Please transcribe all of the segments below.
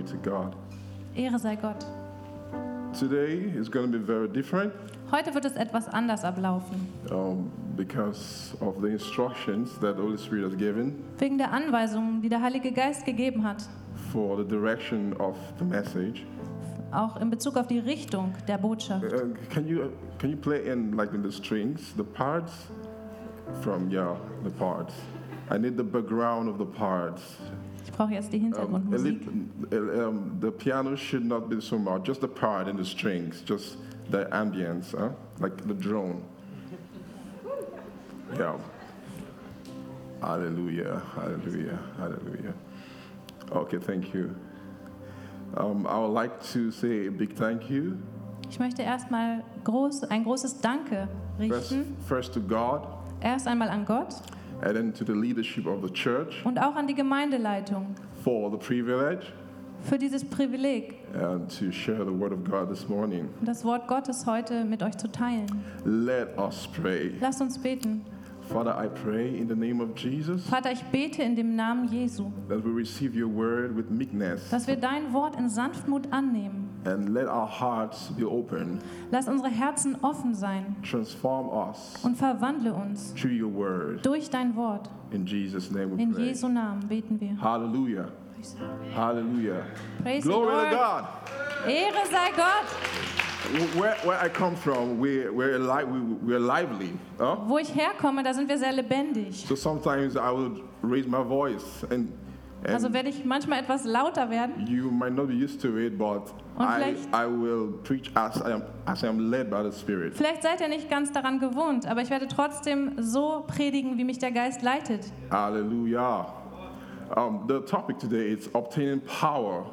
Glory to God. Ehre sei Gott. Today is going to be very different Heute wird es etwas anders ablaufen. um, because of the instructions that the Holy Spirit has given Wegen der Anweisungen, die der Heilige Geist gegeben hat. for the direction of the message. Auch in Bezug auf die Richtung der Botschaft. Uh, can you can you play in like in the strings the parts from yeah the parts? I need the background of the parts. Brauche jetzt die Hintergrundmusik. um, the piano should not be so much, just the part and the strings, just the ambience, huh? like the drone. Yeah. Hallelujah, hallelujah, hallelujah. Okay, thank you. Um, I would like to say a big thank you. Ich möchte erstmal groß, ein großes Danke First, richten. first to God, Erst einmal an Gott and then to the leadership of the church und auch an die Gemeindeleitung for the privilege für dieses Privileg, and to share the word of God this morning. das Wort Gottes heute mit euch zu teilen. Let us pray. Lasst uns beten. Father, I pray in the name of Jesus Vater, ich bete in dem Namen Jesu, that we receive your word with meekness dass wir dein Wort in Sanftmut annehmen. and let our hearts be open. Lass unsere Herzen offen sein Transform us und verwandle uns through your word. durch dein Wort. In Jesus' name we In pray. Jesu Namen beten wir. Hallelujah. Hallelujah. Praise Glory to. God. Ehre sei Gott. Where, where I come from, we're, we're, li- we, we're lively. Huh? Wo ich herkomme, da sind wir sehr lebendig. So sometimes I will raise my voice, and, and Also werde ich manchmal etwas lauter werden. you might not be used to it, but Und I, I will preach as I, am, as I am led by the Spirit. Vielleicht seid ihr nicht ganz daran gewohnt, aber ich werde trotzdem so predigen, wie mich der Geist leitet. Hallelujah. Um, the topic today is obtaining power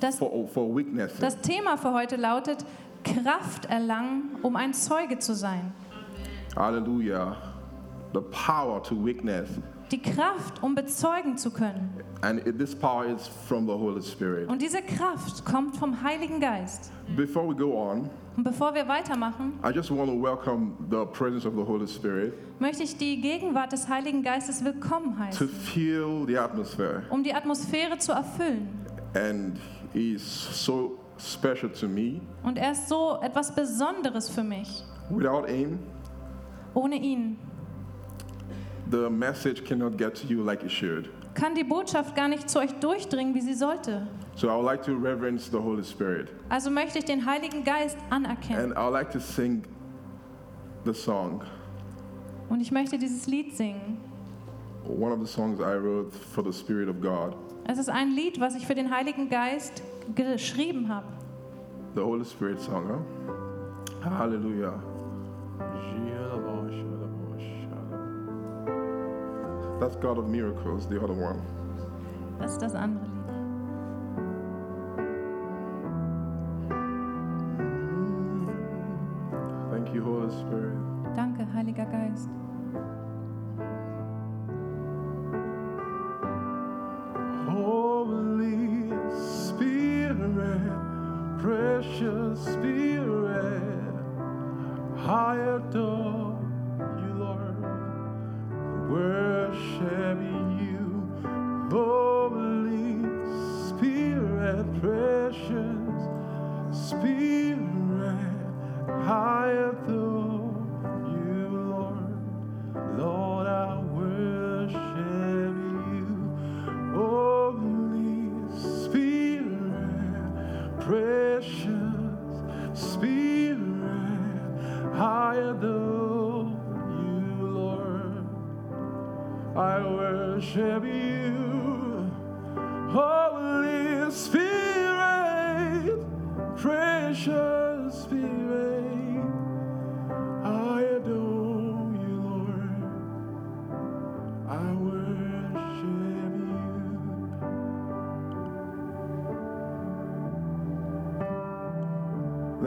Das, for, for weakness. das Thema für heute lautet Kraft erlangen, um ein Zeuge zu sein. Hallelujah. The power to weakness. Die Kraft, um bezeugen zu können. And this power is from the Holy Spirit. Und diese Kraft kommt vom Heiligen Geist. Before we go on, Und bevor wir weitermachen, I just want to welcome the presence of the Holy Spirit möchte ich die Gegenwart des Heiligen Geistes willkommen to heißen, fill the atmosphere. um die Atmosphäre zu erfüllen. And He's so special to me. Und er ist so etwas Besonderes für mich. Without Him, Ohne ihn the message cannot get to you like it should. kann die Botschaft gar nicht zu euch durchdringen, wie sie sollte. So I would like to reverence the Holy Spirit. Also möchte ich den Heiligen Geist anerkennen. And I would like to sing the song, Und ich möchte dieses Lied singen. one of the songs I wrote for the Spirit of God. Es ist ein Lied, was ich für den Heiligen Geist geschrieben habe. The Holy Spirit song, huh? Hallelujah. That's God of miracles, the other one. Das ist das andere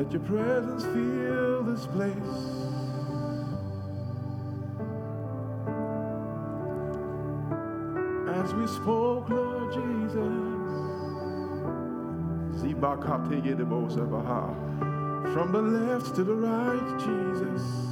Let your presence fill this place. As we spoke, Lord Jesus. From the left to the right, Jesus.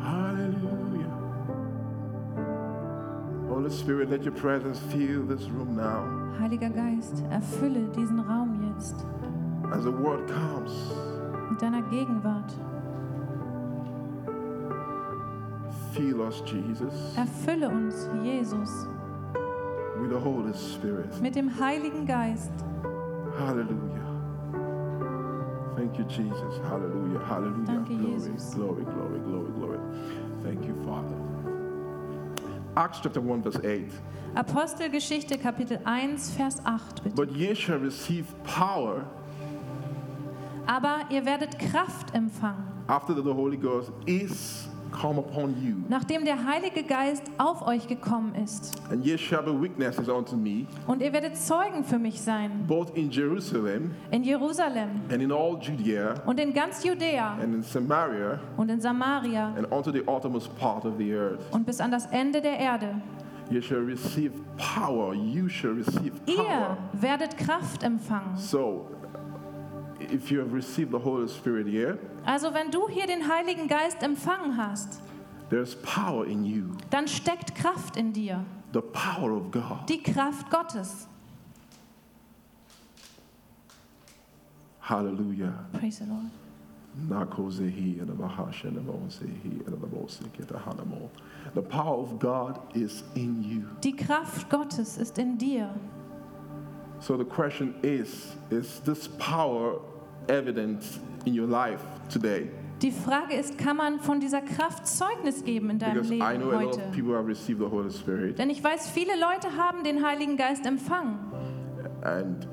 Hallelujah. Holy Spirit, let your presence fill this room now. Heiliger Geist, erfülle diesen Raum jetzt As the word comes, mit deiner Gegenwart. Fill us, Jesus, Erfülle uns, Jesus, with the Holy Spirit. mit dem Heiligen Geist. Hallelujah. Thank you, Jesus. Hallelujah. Hallelujah. Danke, glory, Jesus. glory, glory, glory, glory. Thank you, Father. Acts chapter 1, verse 8. Apostelgeschichte Kapitel 1, Vers 8 bitte. But ye shall receive power Aber ihr werdet Kraft empfangen, after the Holy Ghost is. Nachdem der Heilige Geist auf euch gekommen ist. And ye shall be witnesses unto me, Und ihr werdet Zeugen für mich sein both in Jerusalem in Jerusalem and in all Judea und in ganz Judäa and in Samaria und in Samaria and unto the uttermost part of the earth. und bis an das Ende der Erde. Ye shall receive power. You shall receive power. Ihr werdet Kraft empfangen. So, if you have received the Holy Spirit here, Also wenn du hier den Heiligen Geist empfangen hast, there's power in you. dann steckt Kraft in dir. The power of God. Die Kraft Gottes. Hallelujah. Praise the Lord. The power of God is in you. Die Kraft Gottes ist in dir. So the question is Is this power evident in your life today? Die Frage ist, kann man von dieser Kraft Zeugnis geben in deinem Because Leben heute? of people have received the Holy Spirit. Denn ich weiß, viele Leute haben den Heiligen Geist empfangen. And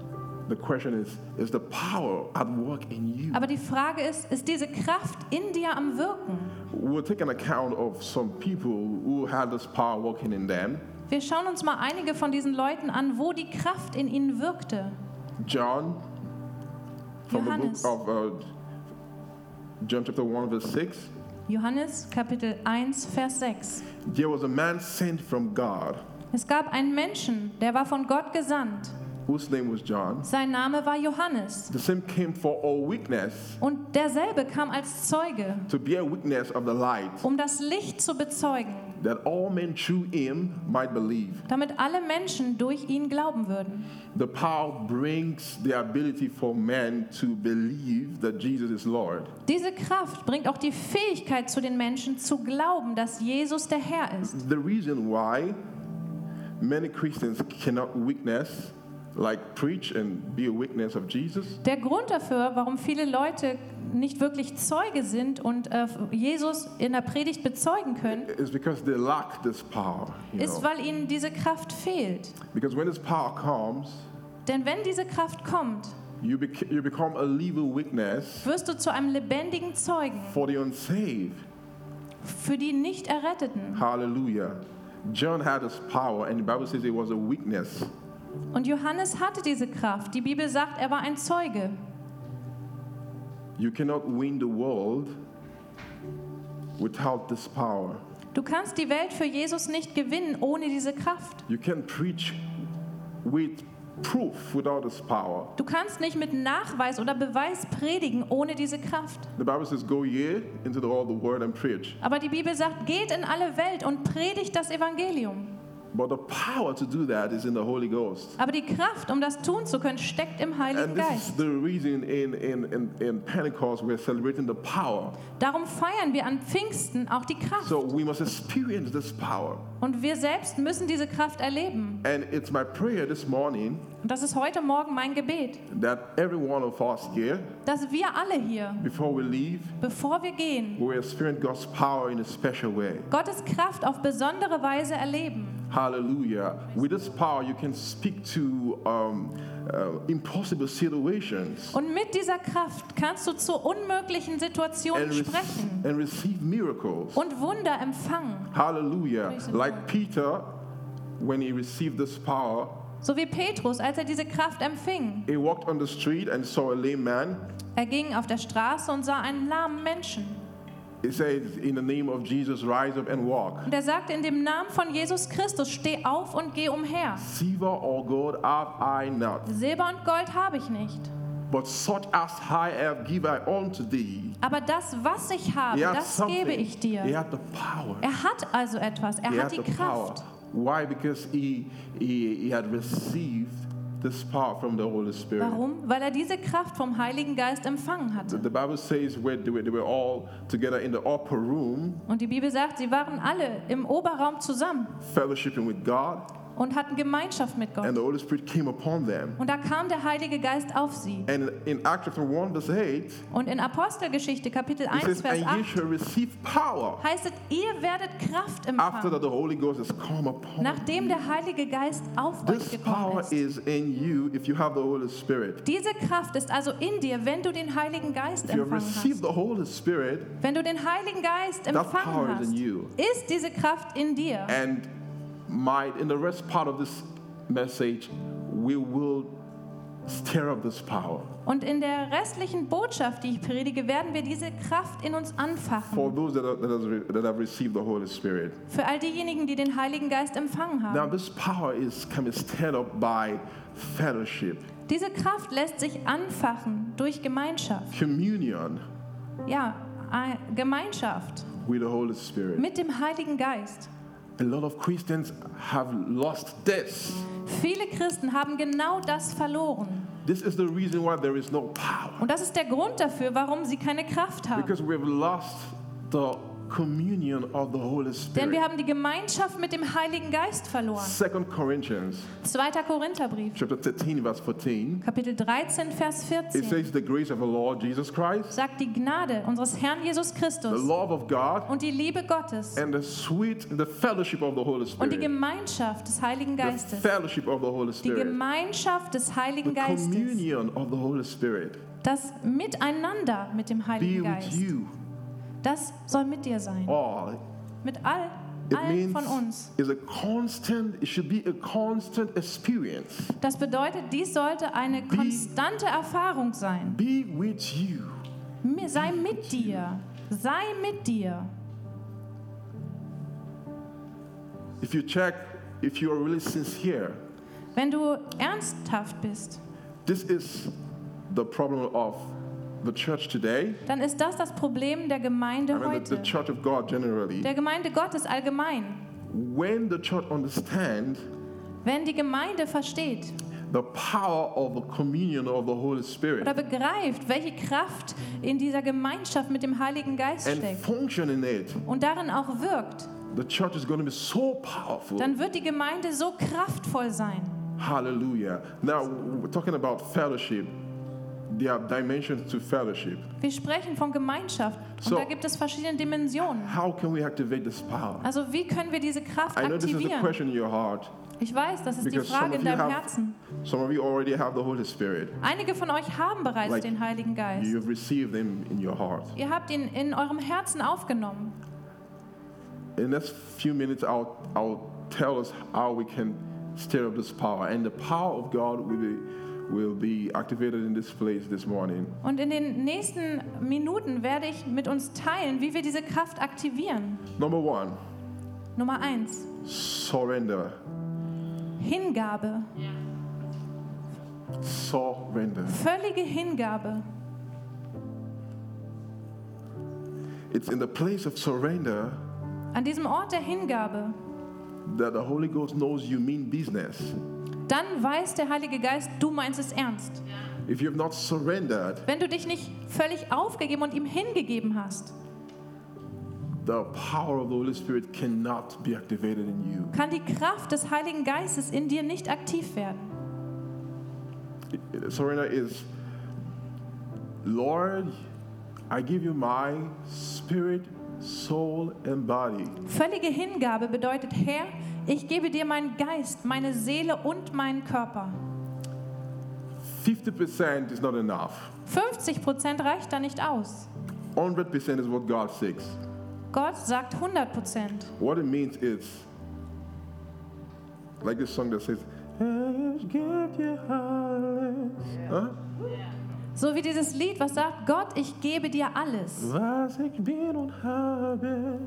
the question is Is the power at work in you? Aber die Frage ist, ist diese Kraft in dir am Wirken? We'll take an account of some people who had this power working in them. Wir schauen uns mal einige von diesen Leuten an, wo die Kraft in ihnen wirkte. John, from Johannes. the book of uh, John chapter 1, verse 6. Johannes Kapitel 1, Vers 6. There was a man sent from God Es gab einen Menschen, der war von Gott gesandt. Whose name was John. Sein Name war Johannes. The same came for a witness, Und derselbe kam als Zeuge, to be a witness of the light, um das Licht zu bezeugen, that all men through him might believe. damit alle Menschen durch ihn glauben würden. The power brings the ability for men to believe that Jesus is Lord. Diese Kraft bringt auch die Fähigkeit zu den Menschen zu glauben, dass Jesus der Herr ist. The reason why many Christians cannot witness, like preach and be a witness of Jesus, Der Grund dafür, warum viele Leute nicht wirklich Zeuge sind und äh, Jesus in der Predigt bezeugen können, is because they lack this power. Ist, know? weil ihnen diese Kraft fehlt. Because when this power comes, Denn wenn diese Kraft kommt, you, bec- you become a living witness wirst du zu einem lebendigen Zeugen for the unsaved. für die Nicht-Erretteten. Hallelujah. John had this power, and the Bible says it was a weakness. Und Johannes hatte diese Kraft. Die Bibel sagt, er war ein Zeuge. You cannot win the world without this power. Du kannst die Welt für Jesus nicht gewinnen ohne diese Kraft. You can preach with proof without this power. Du kannst nicht mit Nachweis oder Beweis predigen ohne diese Kraft. The Bible says, Go ye into all the world and preach. Aber die Bibel sagt, geht in alle Welt und predigt das Evangelium. But the power to do that is in the Holy Ghost. Aber die Kraft, um das tun zu können, steckt im Heiligen And this is Geist. the reason in, in, in, in Pentecost we're celebrating the power. Darum feiern wir an Pfingsten auch die Kraft. So we must experience this power. Und wir selbst müssen diese Kraft erleben. And it's my prayer this morning Und das ist heute Morgen mein Gebet, that every one of us here, dass wir alle hier, before we leave, bevor wir gehen, will experience God's power in a special way. Gottes Kraft auf besondere Weise erleben. Hallelujah. With this power, you can speak to um, uh, impossible situations Und mit dieser Kraft kannst du zu unmöglichen Situationen and, rec- sprechen and receive miracles. und Wunder empfangen. Hallelujah. Like. Peter, when he received this power, So wie Petrus, als er diese Kraft empfing. he walked on the street and saw a lame man. Er ging auf der Straße und sah einen lahmen Menschen. It says, In the name of Jesus, rise up and walk. Und er sagte, in dem Namen von Jesus Christus, steh auf und geh umher. Silver or gold have I not, Silber und Gold habe ich nicht. but such as I have give I unto thee. Aber das, was ich habe, He das gebe ich He dir. had the power. Er hat also etwas, er he hat die the power. Kraft. Why? Because he, he, he had received this power from the Holy Spirit. Warum? Weil er diese Kraft vom Heiligen Geist empfangen hatte. the Bible says where they were, they were all together in the upper room, Und die Bibel sagt, sie waren alle im Oberraum zusammen fellowshipping with God, und hatten Gemeinschaft mit and Gott. the Holy Spirit came upon them. Und da kam der Heilige Geist auf sie. And in Acts chapter 1, verse 8, Und in Apostelgeschichte Kapitel it 1, says, Vers And ye 8 shall receive power heißt es, ihr werdet Kraft after that empfangen, the Holy Ghost has come upon nachdem you. der Heilige Geist auf euch This gekommen power ist. is in you if you have the Holy Spirit. Diese Kraft ist also in dir, wenn du den Heiligen Geist If you have empfangen received hast. the Holy Spirit, Wenn du den Heiligen Geist that power empfangen is in hast, you. ist diese Kraft in dir. And might in the rest part of this message, we will stir up this power. Und in der restlichen Botschaft, die ich predige, werden wir diese Kraft in uns For anfachen. those that, are, that, have received the Holy Spirit. Für all diejenigen, die den Heiligen Geist empfangen Now, haben. this power is can be stirred up by fellowship, Diese Kraft lässt sich anfachen durch Gemeinschaft. communion Ja, Gemeinschaft with the Holy Spirit. mit dem Heiligen Geist. A lot of Christians have lost this. Viele Christen haben genau das verloren. This is the reason why there is no power. Und das ist der Grund dafür, warum sie keine Kraft haben. Because we've lost the communion of the Holy Denn Spirit. wir haben die Gemeinschaft mit dem Heiligen Geist verloren. Second Corinthians 2. Korintherbrief, chapter 13, verse 14. Kapitel 13, Vers It 14. says the grace of the Lord Jesus Christ, Sagt die Gnade unseres Herrn Jesus the Christus love of God, und die Liebe Gottes and the sweet, the fellowship of the Holy und die Spirit. Gemeinschaft des Heiligen The Geistes. fellowship of the Holy Die Spirit. Gemeinschaft des The Heiligen Geistes. communion of the Holy Spirit. Das Miteinander mit dem Be Heiligen with Geist. you Das soll mit dir sein. all. Mit all, It allen means von uns. it's a constant, it should be a constant experience. Das bedeutet, dies sollte eine konstante Erfahrung sein. Be with you. Sei mit dir. Sei mit dir. If you check, if you are really sincere, Wenn du ernsthaft bist, this is the problem of. Dann ist das das Problem der Gemeinde heute. the church of God generally. Der Gemeinde Gottes allgemein. When the church understands Wenn die Gemeinde versteht the power of the communion of the Holy Spirit oder begreift, welche Kraft in dieser Gemeinschaft mit dem Heiligen Geist and steckt function in it, und darin auch wirkt, the church is going to be so powerful. dann wird die Gemeinde so kraftvoll sein. Hallelujah. Now, we're talking about fellowship. There are dimensions to fellowship. Wir sprechen von Gemeinschaft und So- da gibt es verschiedene Dimensionen. How can we activate this power? Also wie können wir diese Kraft I know this is the aktivieren? question in your heart. Ich weiß, das ist die Because some Frage of in you deinem have- Herzen. Some of you already have the Holy Spirit. Einige von euch haben bereits Like, den Heiligen Geist. You've received Him in your heart. Ihr habt ihn in eurem Herzen aufgenommen. In next few minutes, I'll, I'll tell us how we can stir up this power. And the power of God will be, will be activated in this place this morning. Und in den nächsten Minuten werde ich mit uns teilen, wie wir diese Kraft aktivieren. Number one, Nummer eins: surrender. Hingabe. Surrender. Völlige Hingabe. It's in the place of surrender An diesem Ort der Hingabe, that the Holy Ghost knows you mean business. Dann weiß der Heilige Geist, du meinst es ernst. If you have not surrendered, Wenn du dich nicht völlig aufgegeben und ihm hingegeben hast, the power of the Holy Spirit cannot be activated in you. kann die Kraft des Heiligen Geistes in dir nicht aktiv werden. Surrender is, Lord, I give you my spirit, soul, and body. Völlige Hingabe bedeutet, Herr, ich gebe dir meinen Geist, meine Seele und meinen Körper. 50% is not enough. 50 Prozent reicht da nicht aus. 100% is what God seeks. Gott sagt 100 Prozent. What it means is, like this song that says, "Ich geb dir alles." Huh? So wie dieses Lied, was sagt, Gott, ich gebe dir alles. Was ich bin und habe.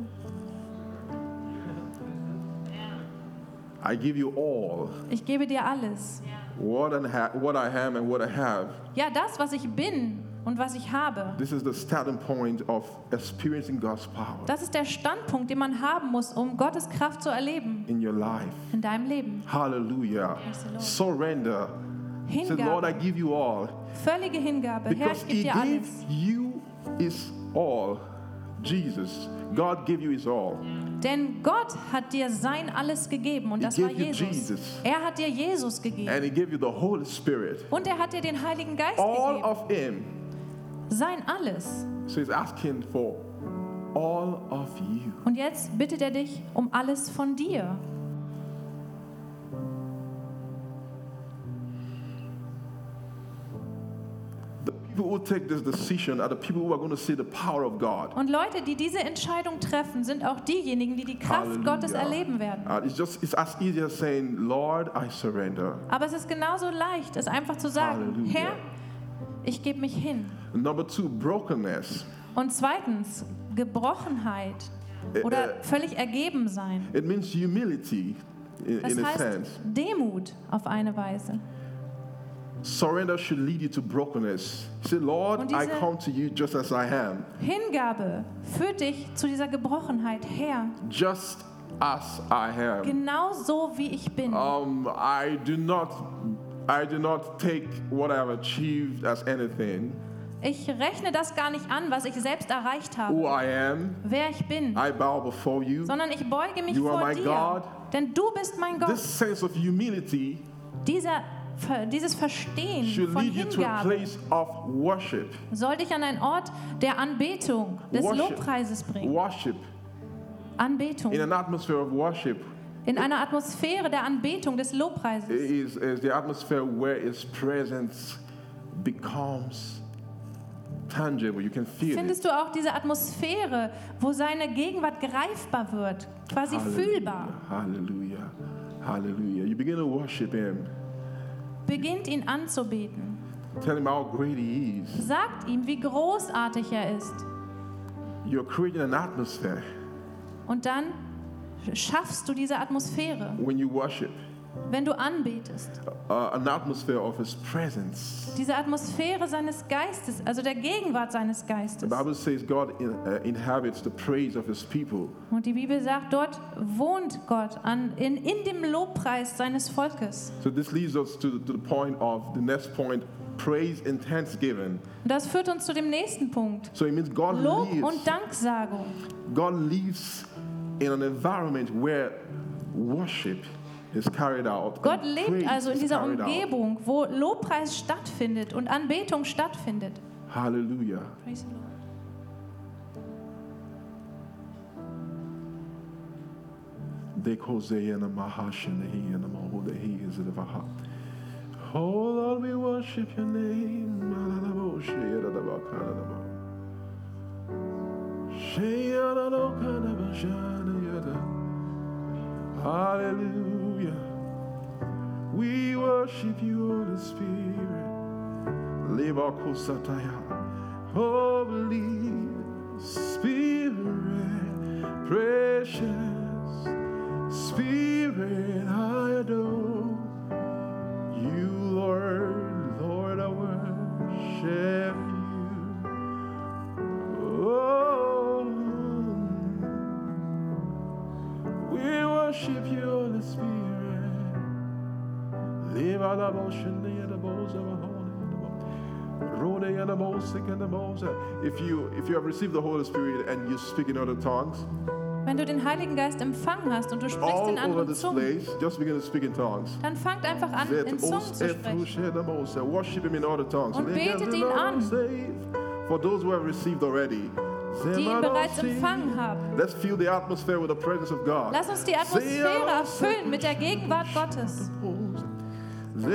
I give you all. Ich gebe dir alles. What, what I am and what I have. Ja, das, was ich bin und was ich habe, This is the starting point of experiencing God's power das ist der Standpunkt, den man haben muss, um Gottes Kraft zu erleben in your life. in deinem Leben. Hallelujah. Surrender. Say, Lord, I Hingabe, give you all. völlige Hingabe. Herr, Because ich gebe dir alles. you His all. Jesus. God gave you His all. Denn Gott hat dir sein alles gegeben und He das war Jesus. Jesus. Er hat dir Jesus gegeben And He gave you the Holy Spirit. und er hat dir den Heiligen Geist All gegeben. of Him. Sein alles. So He's asking for all of you. Und jetzt bittet er dich um alles von dir. Und Leute, die diese Entscheidung treffen, sind auch diejenigen, die die Kraft Halleluja. Gottes erleben werden. Uh, it's just it's as easy as saying, Lord, I surrender. Aber es ist genauso leicht, es einfach zu sagen, Halleluja. Herr, ich gebe mich hin. Number two, brokenness. Und zweitens, Gebrochenheit Äh, oder völlig ergeben sein. It means humility in, Das in a heißt sense. Demut auf eine Weise. Surrender should lead you to brokenness. Say, Lord, I come to you just as I am, Hingabe führt dich zu dieser Gebrochenheit. Herr, just as I am. genau so wie ich bin. Um, I do not, I do not take what I have achieved as anything. Ich rechne das gar nicht an, was ich selbst erreicht Who habe, I am, wer ich bin, I bow before you. sondern ich beuge mich You are vor my dir. God. Denn du bist mein Gott. This sense of humility Dieser, dieses Verstehen should von lead you to a Hingabe place of worship. soll dich an einen Ort der Anbetung, des Worship. Lobpreises bringen. Worship. Anbetung. In an atmosphere of worship In einer Atmosphäre der Anbetung, des Lobpreises. is, is the atmosphere where His presence becomes tangible. You can feel it. Findest du auch diese Atmosphäre, wo seine Gegenwart greifbar wird, quasi fühlbar? Hallelujah. Hallelujah. You begin to worship Him. Beginnt ihn anzubeten. Tell Him how great He is. Sagt ihm, wie großartig er ist. You're creating an atmosphere Und dann schaffst du diese Atmosphäre, when you worship, wenn du anbetest. uh, an atmosphere of His presence. Diese Atmosphäre seines Geistes, also der Gegenwart seines The Geistes. Bible says God in, uh, inhabits the praise of His people. Und die Bibel sagt, dort wohnt Gott an, in, in dem Lobpreis seines Volkes. So this leads us to, to the point of the next point praise and thanksgiving. Das führt uns zu dem nächsten Punkt. So it means God Lob lives, und Danksagung. God lives in an environment where worship. Gott lebt also in dieser. Umgebung, wo Lobpreis stattfindet und Anbetung stattfindet. Hallelujah. Praise the Lord. Oh Lord, we worship your name. Hallelujah. We worship you, Holy Spirit. Lebakosataya. Holy Spirit, precious Spirit, I adore If you if you have received the Holy Spirit and you speak in other tongues, Wenn du den Heiligen Geist empfangen hast und du sprichst all in anderen Zungen, place, just begin to speak in tongues. dann fangt einfach an, in Zungen zu sprechen. efru- the most. Worship Him in other tongues. Und betet ihn an. For those who have received already, die ihn bereits empfangen haben. Let's feel the atmosphere with the presence of God. Lass uns die Atmosphäre erfüllen mit der Gegenwart Gottes. We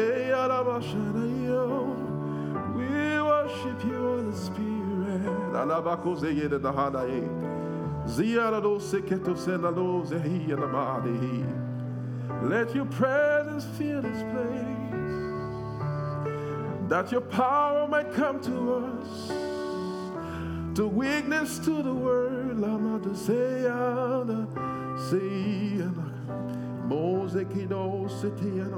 worship you, in the Spirit. Alabako zeyede dahanaye. Ziyara do seketo senalo zehi anamadi. Let your presence fill this place. That your power might come to us. To witness to the world. Lama to say, Ana, say, Mosekido city and a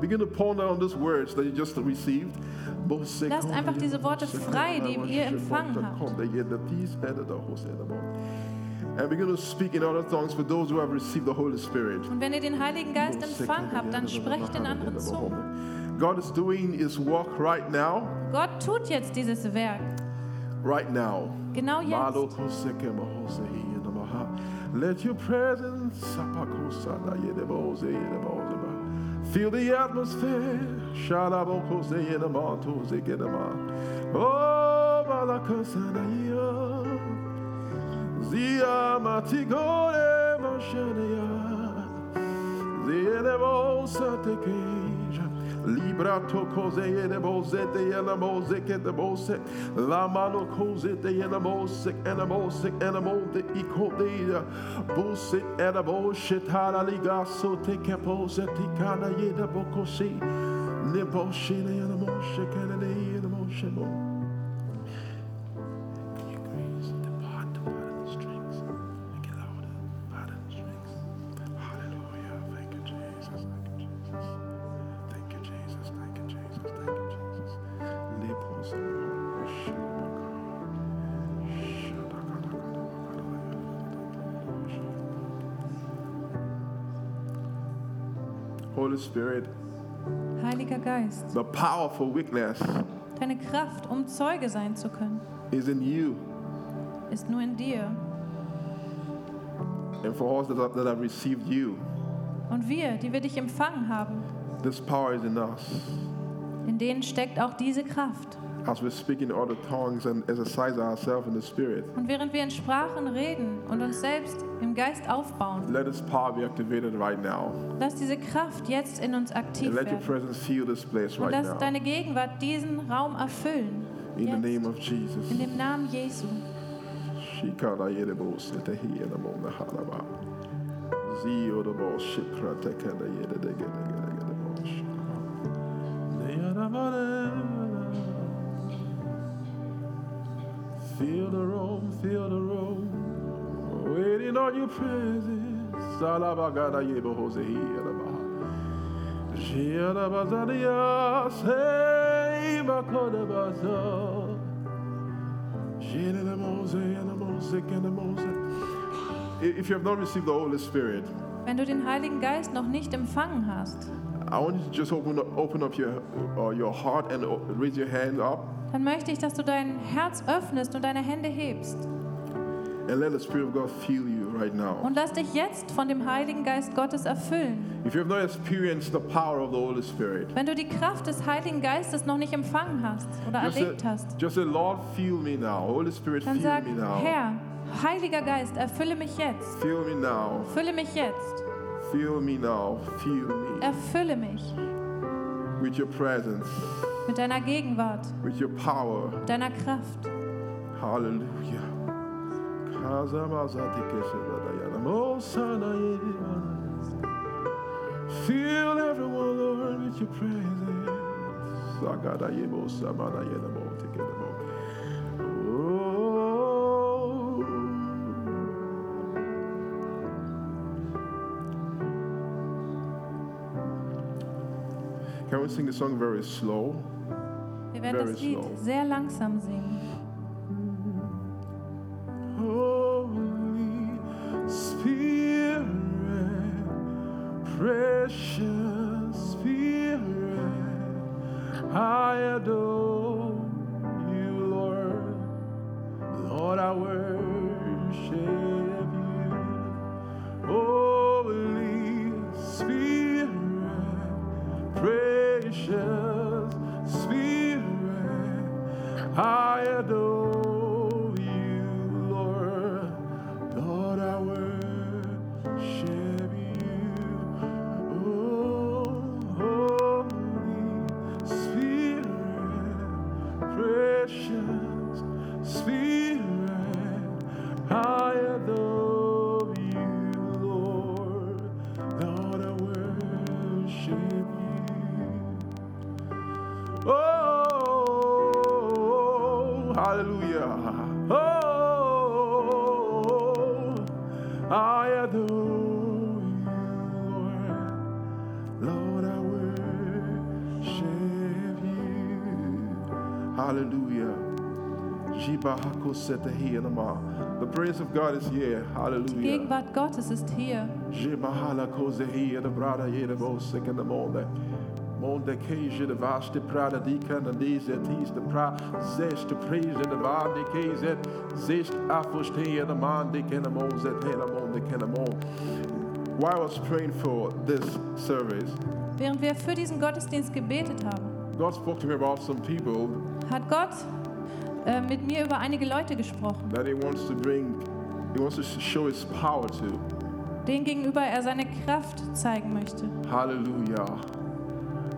Begin to ponder on these words that you just received. Lasst einfach diese Worte frei, die ihr empfangen habt. And begin to speak in other tongues for those who have received the Holy Spirit. Und wenn ihr den Heiligen Geist empfangen habt, dann sprecht in anderen Zungen. God is doing his work right now. Gott tut jetzt dieses Werk. Right now. Genau jetzt. Let your presence feel the atmosphere. Oh, Balakasana. Zia matigore moshania. Zienebo satekeja. Librato Libra tokose enemosete enemosek enemosek. Lamano kosete enemosek enemosek enemote ikodea. Busit enemoshetara ligaso tekepose tikana yedebokosi. Neboshine enemosek enemosek enemosek. Spirit, Heiliger Geist, the powerful witness deine Kraft, um Zeuge sein zu können, is in you. ist nur in dir. And for us that have, that have received you, Und wir, die wir dich empfangen haben, this power is in us. in denen steckt auch diese Kraft. As we speak in other tongues and exercise ourselves in the Spirit, Und während wir in Sprachen reden und uns selbst im Geist aufbauen, let this power be activated right now. lass diese Kraft jetzt in uns aktiv And let your werden. presence fill this place Und right lass now. deine Gegenwart diesen Raum erfüllen. In the Jetzt. name of Jesus. In dem Namen Jesu. Shikara yerebo setehi enamona halaba. Zio the bo shikra tekada yede de gede gede gede bo shikara. Feel the room, feel the room. Waiting on your presence. Salabagada yebo hosehi yadabaha. Shiadabazania say makodabaza. If you have not received the Holy Spirit, Wenn du den Heiligen Geist noch nicht empfangen hast, I want you to just open up, open up your, uh, your heart and o- raise your hand up dann möchte ich, dass du dein Herz öffnest und deine Hände hebst. and let the Spirit of God fill you right now. Und lass dich jetzt von dem Heiligen Geist Gottes erfüllen. If you have not experienced the power of the Holy Spirit, Wenn du die Kraft des Heiligen Geistes noch nicht empfangen hast oder just erlebt say, hast, just say, Lord, fill me now. Holy Spirit, dann fill sag, me now. Herr, Heiliger Geist, erfülle mich jetzt. Fill me now. Erfülle mich jetzt. Fill me now. Fill me Erfülle mich with your presence, mit deiner Gegenwart, with your power. mit deiner Kraft. Hallelujah. Feel everyone, Lord, with your presence. Can we sing the song very slow? Wir werden Very das Lied slow. sehr langsam singen. Hallelujah. Oh, I adore you, Lord. Lord, I worship you. Hallelujah. Jibahako setehi enama. The praise of God is here. Die Hallelujah. Gegenwart Gottes ist hier. Monde keje de vaste prada dika na deze tis de pra zest de praise de kezet zest afuste in the man de ken amon zet hen amon de ken amon. While I was praying for this service, Während wir für diesen Gottesdienst gebetet haben, God spoke to me about some people hat Gott äh, mit mir über einige Leute gesprochen, that He wants to bring, He wants to show His power to. denen gegenüber er seine Kraft zeigen möchte. Hallelujah.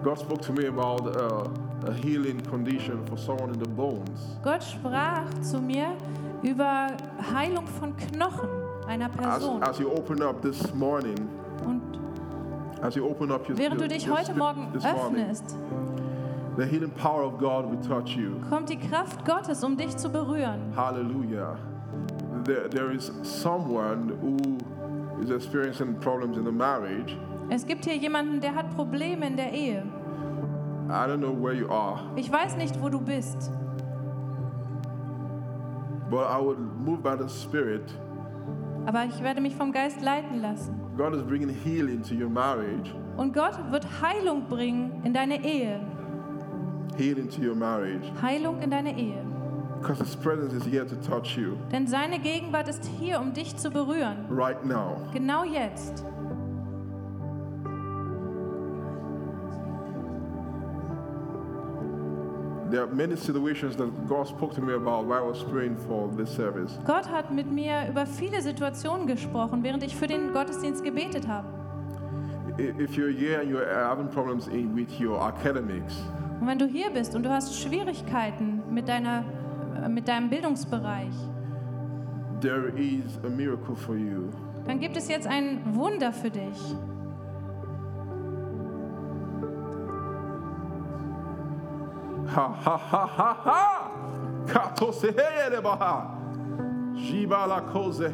God spoke to me about uh, a healing condition for someone in the bones. Gott sprach zu mir über Heilung von Knochen einer As, Person. as you open up this morning, Und as you open up your, während your, du dich your heute Morgen morning, öffnest, the healing power of God will touch you. kommt die Kraft Gottes, um dich zu berühren. Hallelujah. There, there is someone who is experiencing problems in the marriage. Es gibt hier jemanden, der hat Probleme in der Ehe. I don't know where you are, Ich weiß nicht, wo du bist, but I would move by the Spirit. aber ich werde mich vom Geist leiten lassen. God is bringing healing to your marriage, Und Gott wird Heilung bringen in deine Ehe. healing to your marriage, Heilung in deine Ehe. because His presence is here to touch you Denn seine Gegenwart ist hier, um dich zu berühren. right now. Genau jetzt. There are many situations that God spoke to me about while I was praying for this service. Gott hat mit mir über viele Situationen gesprochen, während ich für den Gottesdienst gebetet habe. If you're here and you're having problems in, with your academics, Und wenn du hier bist und du hast Schwierigkeiten mit, deiner, äh, mit deinem Bildungsbereich, there is a miracle for you. dann gibt es jetzt ein Wunder für dich. Ha ha ha ha ha! Kato baha. Jibala koze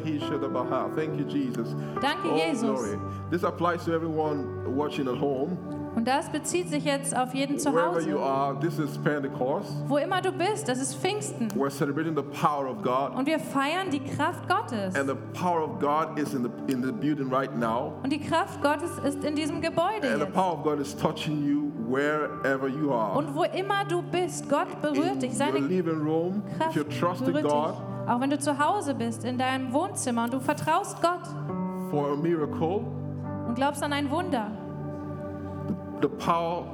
baha. Thank you, Jesus. Danke, Oh, Jesus. glory. This applies to everyone watching at home. Und das bezieht sich jetzt auf jeden zu Hause. Wo immer du bist, das ist Pfingsten. We're celebrating the power of God. Und wir feiern die Kraft Gottes. Und die Kraft Gottes ist in diesem Gebäude And the power of God is touching you wherever you are. Und wo immer du bist, Gott berührt in dich. Seine room, Kraft berührt God dich. Auch wenn du zu Hause bist, in deinem Wohnzimmer und du vertraust Gott for a miracle, und glaubst an ein Wunder, the power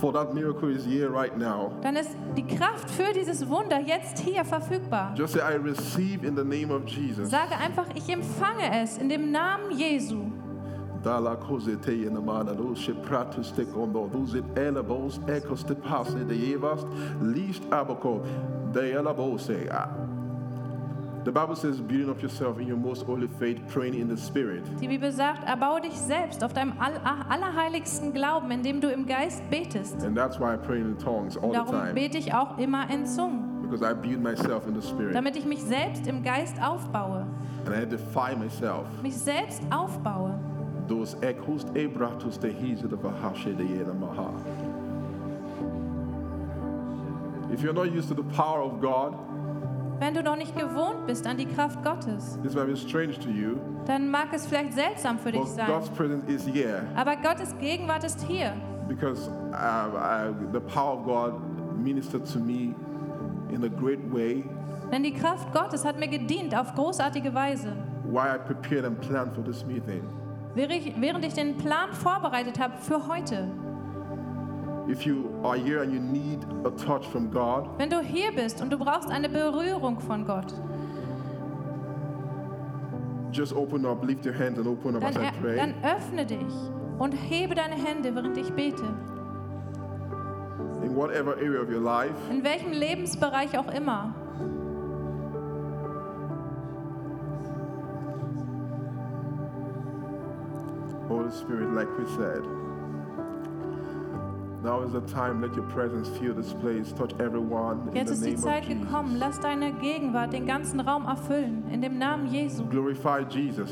for that miracle is here right now. dann ist die Kraft für dieses Wunder jetzt hier verfügbar. Just say, I receive in the name of Jesus. Sage einfach, ich empfange es in dem Namen Jesu. Dala koze The Bible says, building up yourself in your most holy faith, praying in the Spirit. Die Bibel sagt, erbaue dich selbst auf deinem all ah, allerheiligsten Glauben, indem du im Geist betest. And that's why I pray in tongues all the Darum time. bete ich auch immer in Zungen, Because I build myself in the Spirit. damit ich mich selbst im Geist aufbaue, And I defy myself. mich selbst aufbaue. Those echoes, ebratus te hize de vahashe de maha. If you're not used to the power of God, Wenn du noch nicht gewohnt bist an die Kraft Gottes, this might be strange to you, dann mag es vielleicht seltsam für dich but sein. God's presence is here Aber Gottes Gegenwart ist hier. because uh, I, the power of God ministered to me in a great way Denn die Kraft Gottes hat mir gedient auf großartige Weise. while I prepared and planned for this meeting. Während ich den Plan vorbereitet habe für heute. If you are here and you need a touch from God, Wenn du hier bist und du brauchst eine Berührung von Gott, just open up, lift your hands and open up dann, as I pray. dann öffne dich und hebe deine Hände, während ich bete. In whatever area of your life, In welchem Lebensbereich auch immer. Holy Spirit, like we said. Jetzt the ist die Zeit gekommen. Lass deine Gegenwart den ganzen Raum erfüllen. In dem Namen Jesu. Glorify Jesus.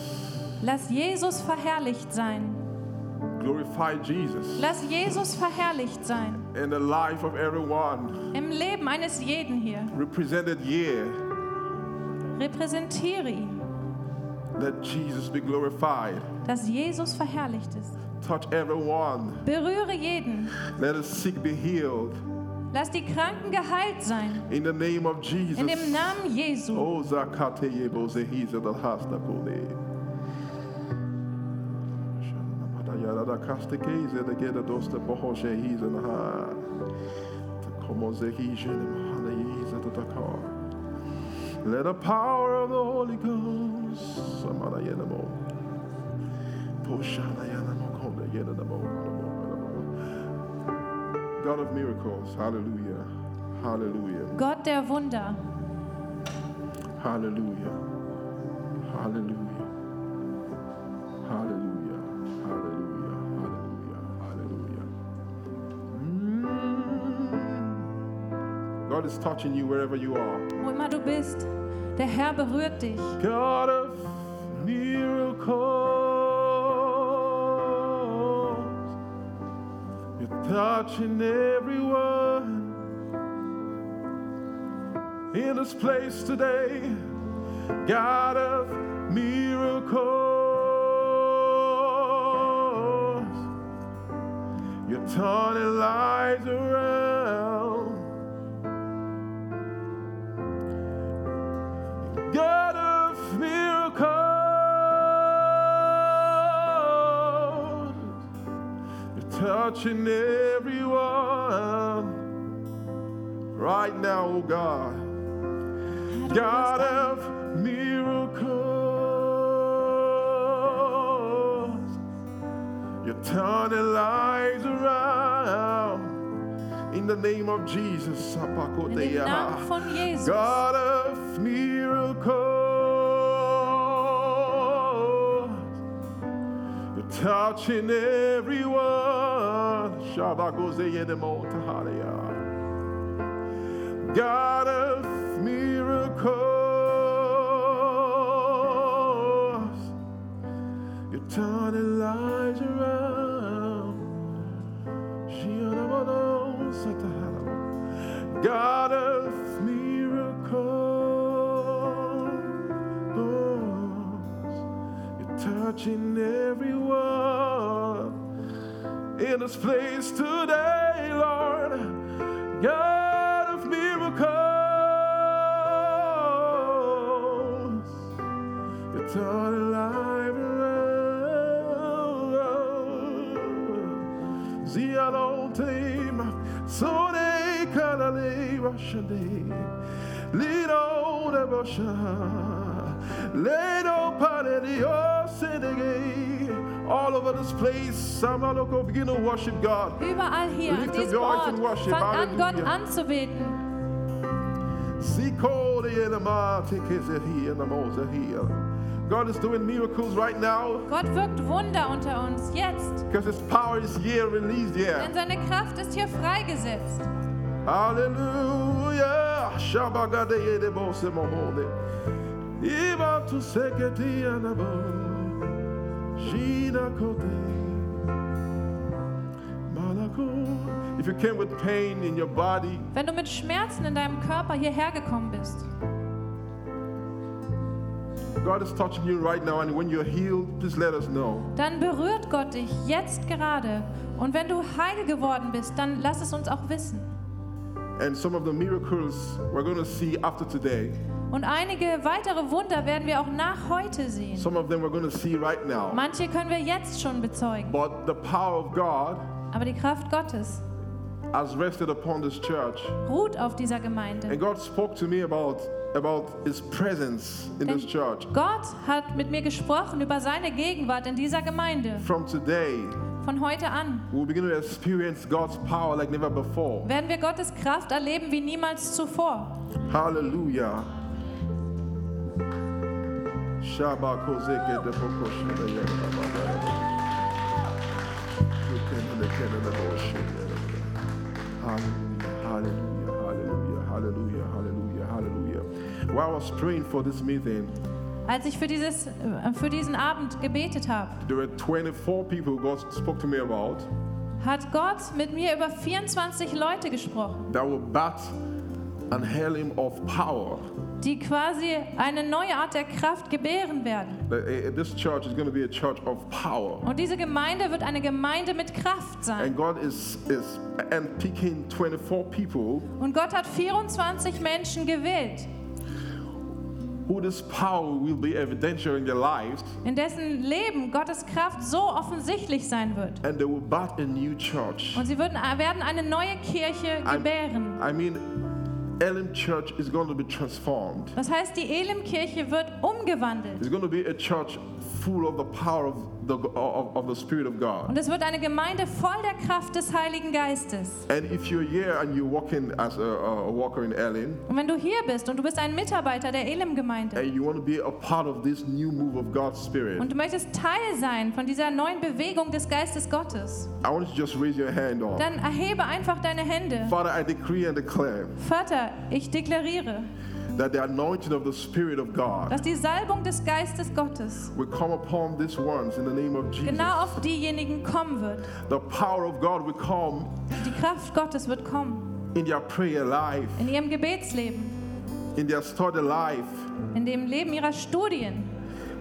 Lass Jesus verherrlicht sein. Glorify Jesus Lass Jesus verherrlicht sein. in the life of everyone Im Leben eines jeden hier. represented here. Repräsentiere ihn. Let Jesus be glorified. Dass Jesus verherrlicht ist. Touch everyone. Berühre jeden. Let the sick be healed. Lass die Kranken geheilt sein. In the name of Jesus. In dem Namen Jesu. Oh, zakate yebo zehiza dal hasta kule. Yada da kaste keze de geda doste boho shehiza na ha. Te como zehiza ne mahana yiza to takar. Let the power of the Holy Ghost. Samana yena mo. Poshana yana God of miracles. Hallelujah. Hallelujah. Gott der Wunder. Hallelujah. Hallelujah. Hallelujah. Hallelujah. Hallelujah. Hallelujah. Mm. God is touching you wherever you are. Wo immer du bist. Der Herr berührt dich. God of You're everyone in this place today. God of miracles. You're turning lives around. Touching everyone right now, oh God. God of miracles, you're turning lives around in the name of Jesus. In dem Namen von Jesus. God of miracles, touching everyone. God of miracles, you're turning lives around. God of miracles, you're touching everyone in this place today, Lord. God of miracles, you're turning life around. Zialontim, Sone Kanale Rashade, Lido Nebosha, Ledo Panedio Senege. All over this place, Samaloko, begin to worship God. Überall hier an Lift your diesem Ort. Fang an, Gott anzubeten. De. God is doing miracles right now Gott wirkt Wunder unter uns. Jetzt. because His power is here, released here. Denn seine Kraft ist hier freigesetzt. Hallelujah. Shabagade Yedebo Semohole. Iba to Seketi Anabo. Wenn du mit Schmerzen in deinem Körper hierher gekommen bist, dann berührt Gott dich jetzt gerade. Und wenn du heil geworden bist, dann lass es uns auch wissen. And some of the miracles we're going to see after today, Und einige weitere Wunder werden wir auch nach heute sehen. some of them we're going to see right now. Manche können wir jetzt schon bezeugen. But the power of God Aber die Kraft Gottes has rested upon this church. ruht auf dieser Gemeinde. And God spoke to me about, about His presence in this church. Gott hat mit mir gesprochen über seine Gegenwart in dieser Gemeinde. From today, Von heute an we'll begin to experience God's power like never before. werden wir Gottes Kraft erleben wie niemals zuvor. Hallelujah. Hallelujah, hallelujah, hallelujah, hallelujah, hallelujah, hallelujah. While I was praying for this meeting, Als ich für, dieses, äh, für diesen Abend gebetet habe, there were 24 people God spoke to me about. hat Gott mit mir über 24 Leute gesprochen, that will bat an helium of power. Die quasi eine neue Art der Kraft gebären werden. That, eh, This church is going to be a church of power. Und diese Gemeinde wird eine Gemeinde mit Kraft sein. And God is, is and picking 24 people Und Gott hat 24 Menschen gewählt, who this power will be evidential in their lives in dessen Leben Gottes Kraft so offensichtlich sein wird. and they will bat a new church. Und sie würden, werden eine neue Kirche gebären. I mean, Elim Church is going to be transformed. Das heißt, die Elim-Kirche wird umgewandelt. It's going to be a church full of the power of the, of, of the Spirit of God. Und es wird eine Gemeinde voll der Kraft des Heiligen Geistes. And if you're here and you're walking as a, a walker in Elim, Und wenn du hier bist und du bist ein Mitarbeiter der Elim-Gemeinde and you want to be a part of this new move of God's Spirit, und du möchtest Teil sein von dieser neuen Bewegung des Geistes Gottes, I want you to just raise your hand up. dann erhebe einfach deine Hände. Father, I decree and declare Vater, ich deklariere, that the anointing of the Spirit of God dass die Salbung des Geistes Gottes will come upon these ones in the name of Jesus. genau auf diejenigen kommen wird. The power of God will come Die Kraft Gottes wird kommen in their prayer life, in ihrem Gebetsleben, in their study life, in dem Leben ihrer Studien,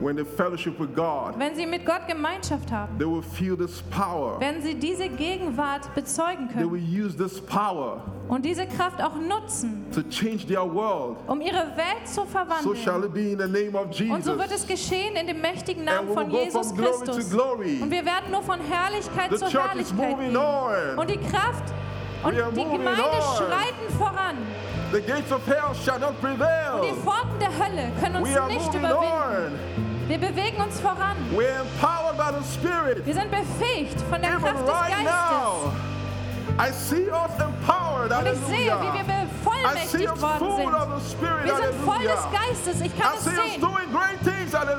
when they fellowship with God. wenn sie mit Gott Gemeinschaft haben. They will feel this power. Werden sie diese Gegenwart bezeugen They will können use this power und diese Kraft auch nutzen, to change their world. um ihre Welt zu So shall verwandeln. it be in the name of Und so wird Jesus. es geschehen in dem mächtigen Namen von Jesus from glory Christus. glory. Und wir werden nur von Herrlichkeit The zu church Herrlichkeit gehen. Und die Kraft und die Gemeinde schreiten voran. The gates of hell shall not Und die prevail. Pforten der Hölle können uns nicht überwinden. on. Wir bewegen uns voran. We're empowered by the Spirit. Wir sind befähigt von der Even Kraft des right Geistes. now, I see us empowered. Und ich sehe, wie wir bevollmächtigt worden sind. Wir sind voll des. Geistes. Ich kann es sehen.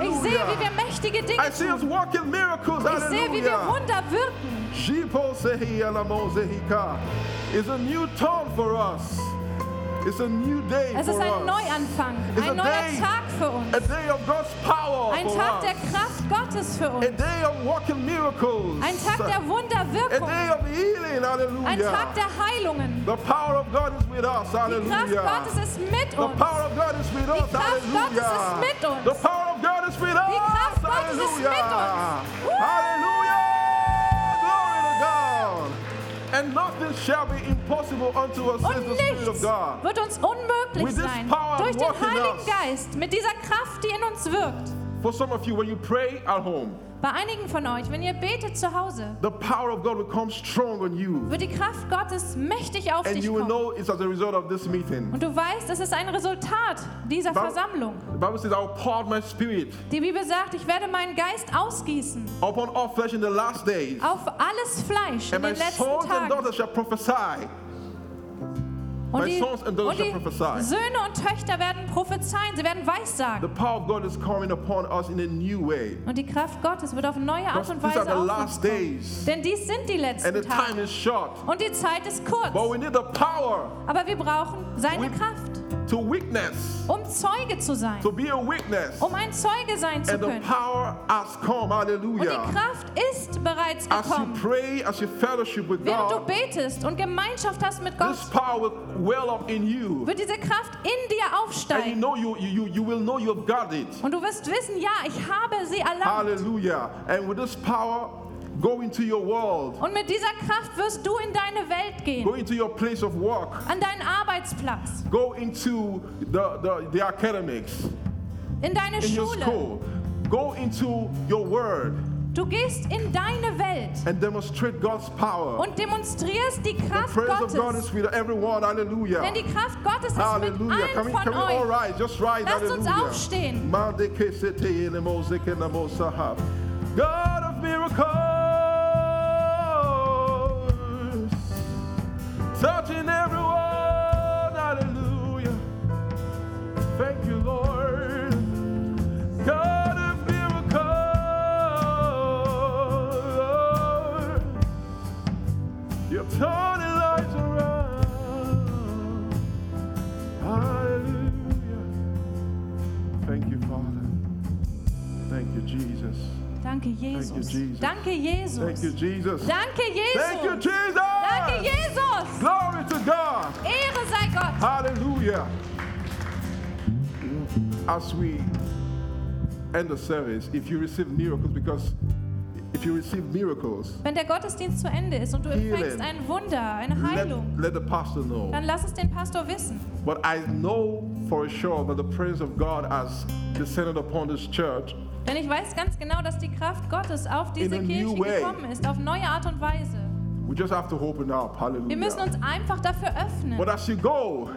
Ich sehe, wie wir mächtige Dinge tun. miracles. Ich sehe, wie wir. Wunder wirken. It's a new dawn for us. Es ist ein. Neuanfang, It's ein neuer day- Tag für A uns, day of God's power ein Tag der Kraft Gottes für A uns, day of working miracles. ein Tag der A Wunderwirkung, day of healing. ein Hallelujah. Tag der Heilungen. The power of God is with us. Die Kraft Hallelujah. Gottes ist mit The uns. power of God is with us. Kraft Hallelujah. Gottes ist mit uns. The power of God is with us. Kraft Gottes ist mit Hallelujah. uns. Woo! And nothing shall be impossible unto us, Und the Spirit of nichts God. wird uns unmöglich sein. power Durch den Heiligen us. Geist, mit dieser Kraft, die in uns wirkt. For some of you, when you pray at home, Bei einigen von euch, wenn ihr betet zu Hause, the power of God will come strong on you. wird die Kraft Gottes mächtig auf And dich you will kommen. know it's as a result of this meeting. Und du weißt, es ist ein Resultat dieser Ba- Versammlung. The Bible says, I will pour out my spirit Die Bibel sagt, ich werde meinen Geist ausgießen upon all flesh in the last days. auf alles Fleisch in And my den letzten sons and Tagen. daughters shall prophesy. Und die, und die. Söhne und Töchter werden prophezeien, sie werden The Weissagen. Und die Kraft Gottes wird auf neue Art und Weise auf kommen. Denn dies sind die And the letzten Tage. Und die Zeit ist kurz. Aber wir brauchen seine Kraft. To witness, um Zeuge zu sein, to be a witness. um ein Zeuge sein zu And the können. power has come. Und die Hallelujah. Kraft ist bereits As you gekommen. pray, as you fellowship with Während du God, betest und Gemeinschaft hast mit Gott, this power will well up in you. wird diese Kraft in dir And you aufsteigen. know you, you, you will know you have got it. Und du wirst wissen, ja, ich habe sie erlangt. Hallelujah. And with this power, go into your world, Und mit dieser Kraft wirst du in deine Welt gehen, go into your place of work, an deinen Arbeitsplatz, go into the, the, the academics, in deine in your Schule. school, go into your word Du gehst in deine Welt and demonstrate God's power. und demonstrierst die The Kraft of God Gottes. is with everyone. Hallelujah. Denn die Kraft Gottes ist mit Hallelujah. Can allen we, von all euch. rise? Just rise. Lasst uns Hallelujah. aufstehen. Mande ke se Danke, Jesus. Thank you, Jesus. Danke, Thank you, Jesus. Jesus. Danke, Jesus. Glory to God. Ehre sei Gott. Hallelujah. As we end the service, if you receive miracles, because if you receive miracles, Wenn der Gottesdienst zu Ende ist und du empfängst ein Wunder, eine let, Heilung, let the pastor know. dann lass es den Pastor wissen. But I know for sure that the presence of God has descended upon this church Denn ich weiß ganz genau, dass die Kraft Gottes auf diese a new Kirche way. gekommen ist, auf neue Art und Weise. We just have to open up. Wir müssen Hallelujah. uns einfach dafür öffnen. But as you go,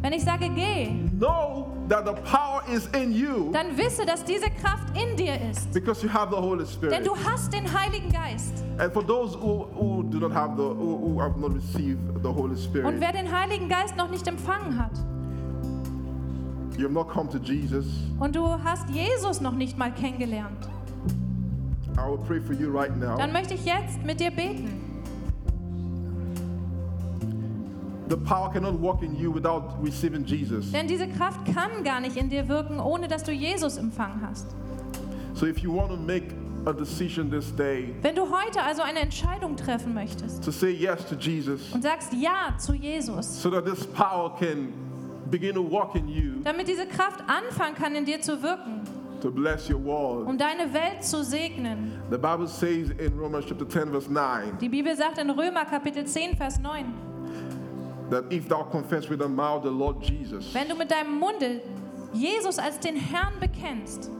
Wenn ich sage, geh, know that the power is in you dann wisse, dass diese Kraft in dir ist. because you have the Holy Denn Spirit. du hast den Heiligen Geist. And for those who, who do not have the who, who have not received the Holy Und wer den Heiligen Geist noch nicht empfangen hat you have not come to Jesus. und du hast Jesus noch nicht mal kennengelernt, I will pray for you right now. dann möchte ich jetzt mit dir beten. The power cannot work in you without receiving Jesus. Denn diese Kraft kann gar nicht in dir wirken, ohne dass du Jesus empfangen hast. So if you want to make a decision this day Wenn du heute also eine Entscheidung treffen möchtest to say yes to Jesus, und sagst Ja zu Jesus, so that this power can begin to work in you damit diese Kraft anfangen kann, in dir zu wirken, to bless your world. um deine Welt zu segnen. The Bible says in Romans chapter 10 verse 9 Die Bibel sagt in Römer Kapitel 10, Vers 9, that if thou confess with thy mouth the Lord Jesus wenn du mit deinem Munde Jesus als den Herrn bekennst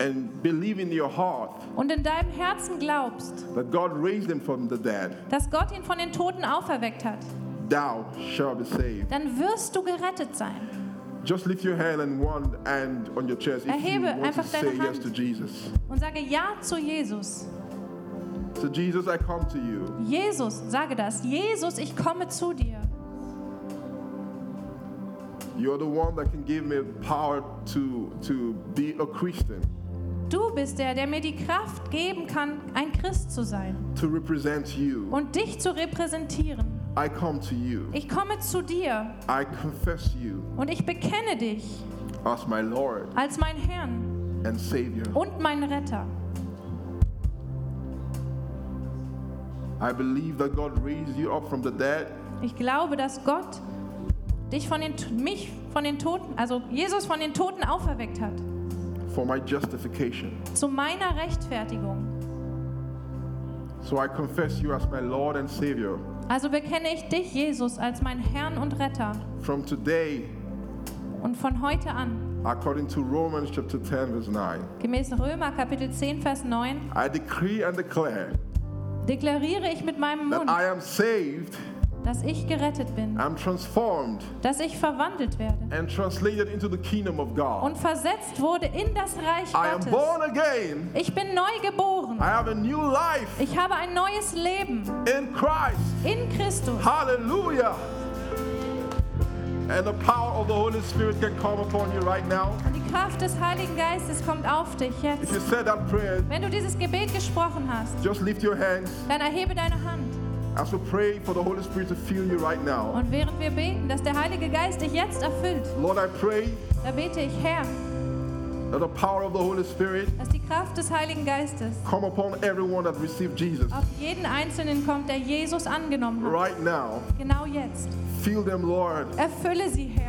and believe in your heart und in deinem Herzen glaubst, that God raised him from the dead, dass Gott ihn von den Toten auferweckt hat, thou shalt be saved. dann wirst du gerettet sein. Just lift your hand and one hand on your chest if you Erhebe want to einfach say deine yes Hand. to Jesus. Und sage Ja zu Jesus. So Jesus, I come to you. Jesus, sage das. Jesus, ich komme zu dir. You're the one that can give me power to, to be a Christian, Du bist der, der mir die Kraft geben kann, ein Christ zu sein to represent you. und dich zu repräsentieren. I come to you. Ich komme zu dir I confess you und ich bekenne dich as my Lord als mein Herrn and Savior. und mein Retter. I believe that God raised you up from the dead Ich glaube, dass Gott dich von den, mich von den Toten, also Jesus von den Toten auferweckt hat. for my justification. Zu meiner Rechtfertigung. So I confess you as my Lord and Savior. Also bekenne ich dich, Jesus, als mein Herrn und Retter. From today, Und von heute an, according to Romans chapter 10, verse 9, gemäß Römer Kapitel 10, Vers 9, I decree and declare deklariere ich mit meinem that Mund, I am saved, dass ich gerettet bin, I'm transformed, dass ich verwandelt werde and translated into the kingdom of God. und versetzt wurde in das Reich I am Gottes. born again. Ich bin neu geboren. I have a new life Ich habe ein neues Leben in Christ. in Christus. Hallelujah. And the power of the Holy Spirit can come upon you right now. Und die Kraft des Heiligen Geistes kommt auf dich If jetzt. you said that prayer, Wenn du dieses Gebet gesprochen hast, just lift your hands dann erhebe deine Hand As we pray for the Holy Spirit to fill you right now, Und während wir beten, dass der Heilige Geist dich jetzt erfüllt, Lord, I pray da bete ich, Herr, that the power of the Holy Spirit dass die Kraft des Heiligen Geistes come upon everyone that received Jesus auf jeden Einzelnen kommt, der Jesus angenommen hat. right now. Genau jetzt. Fill them, Lord. Erfülle sie, Herr.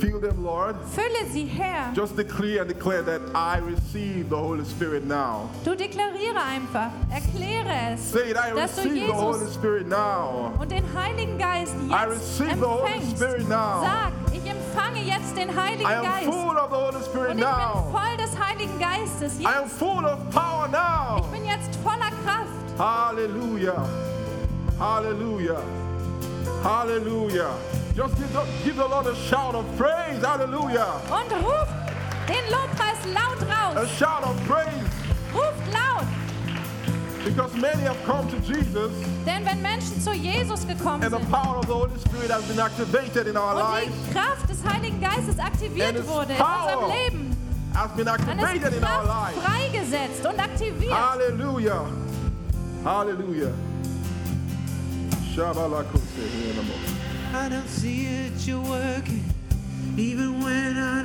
Fill them, Lord. Fülle sie, Herr. Just declare and declare that I receive the Holy Spirit now. Du deklariere einfach, erkläre es, Say it, I dass du receive the Holy Jesus Spirit now. und den Heiligen Geist I jetzt receive the Holy empfängst. Spirit now. Sag, ich empfange jetzt den Heiligen I am Geist. full of the Holy Spirit Und ich bin now. voll des Heiligen Geistes. I am Jetzt. full of power now. Ich bin jetzt voller Kraft. Hallelujah. Hallelujah. Hallelujah. Just give the, give the Lord a shout of praise. Hallelujah. Und ruft den Lobpreis laut A raus. shout of praise. Ruft laut. Because many have come to Jesus Denn wenn Menschen zu Jesus gekommen and the sind power of the Holy Spirit has been activated in our und die Kraft des Heiligen Geistes aktiviert wurde in unserem Leben, has been dann activated in our lives. freigesetzt und aktiviert. Hallelujah. Hallelujah. Shabalakose. I don't see it, you're working. Even when I don't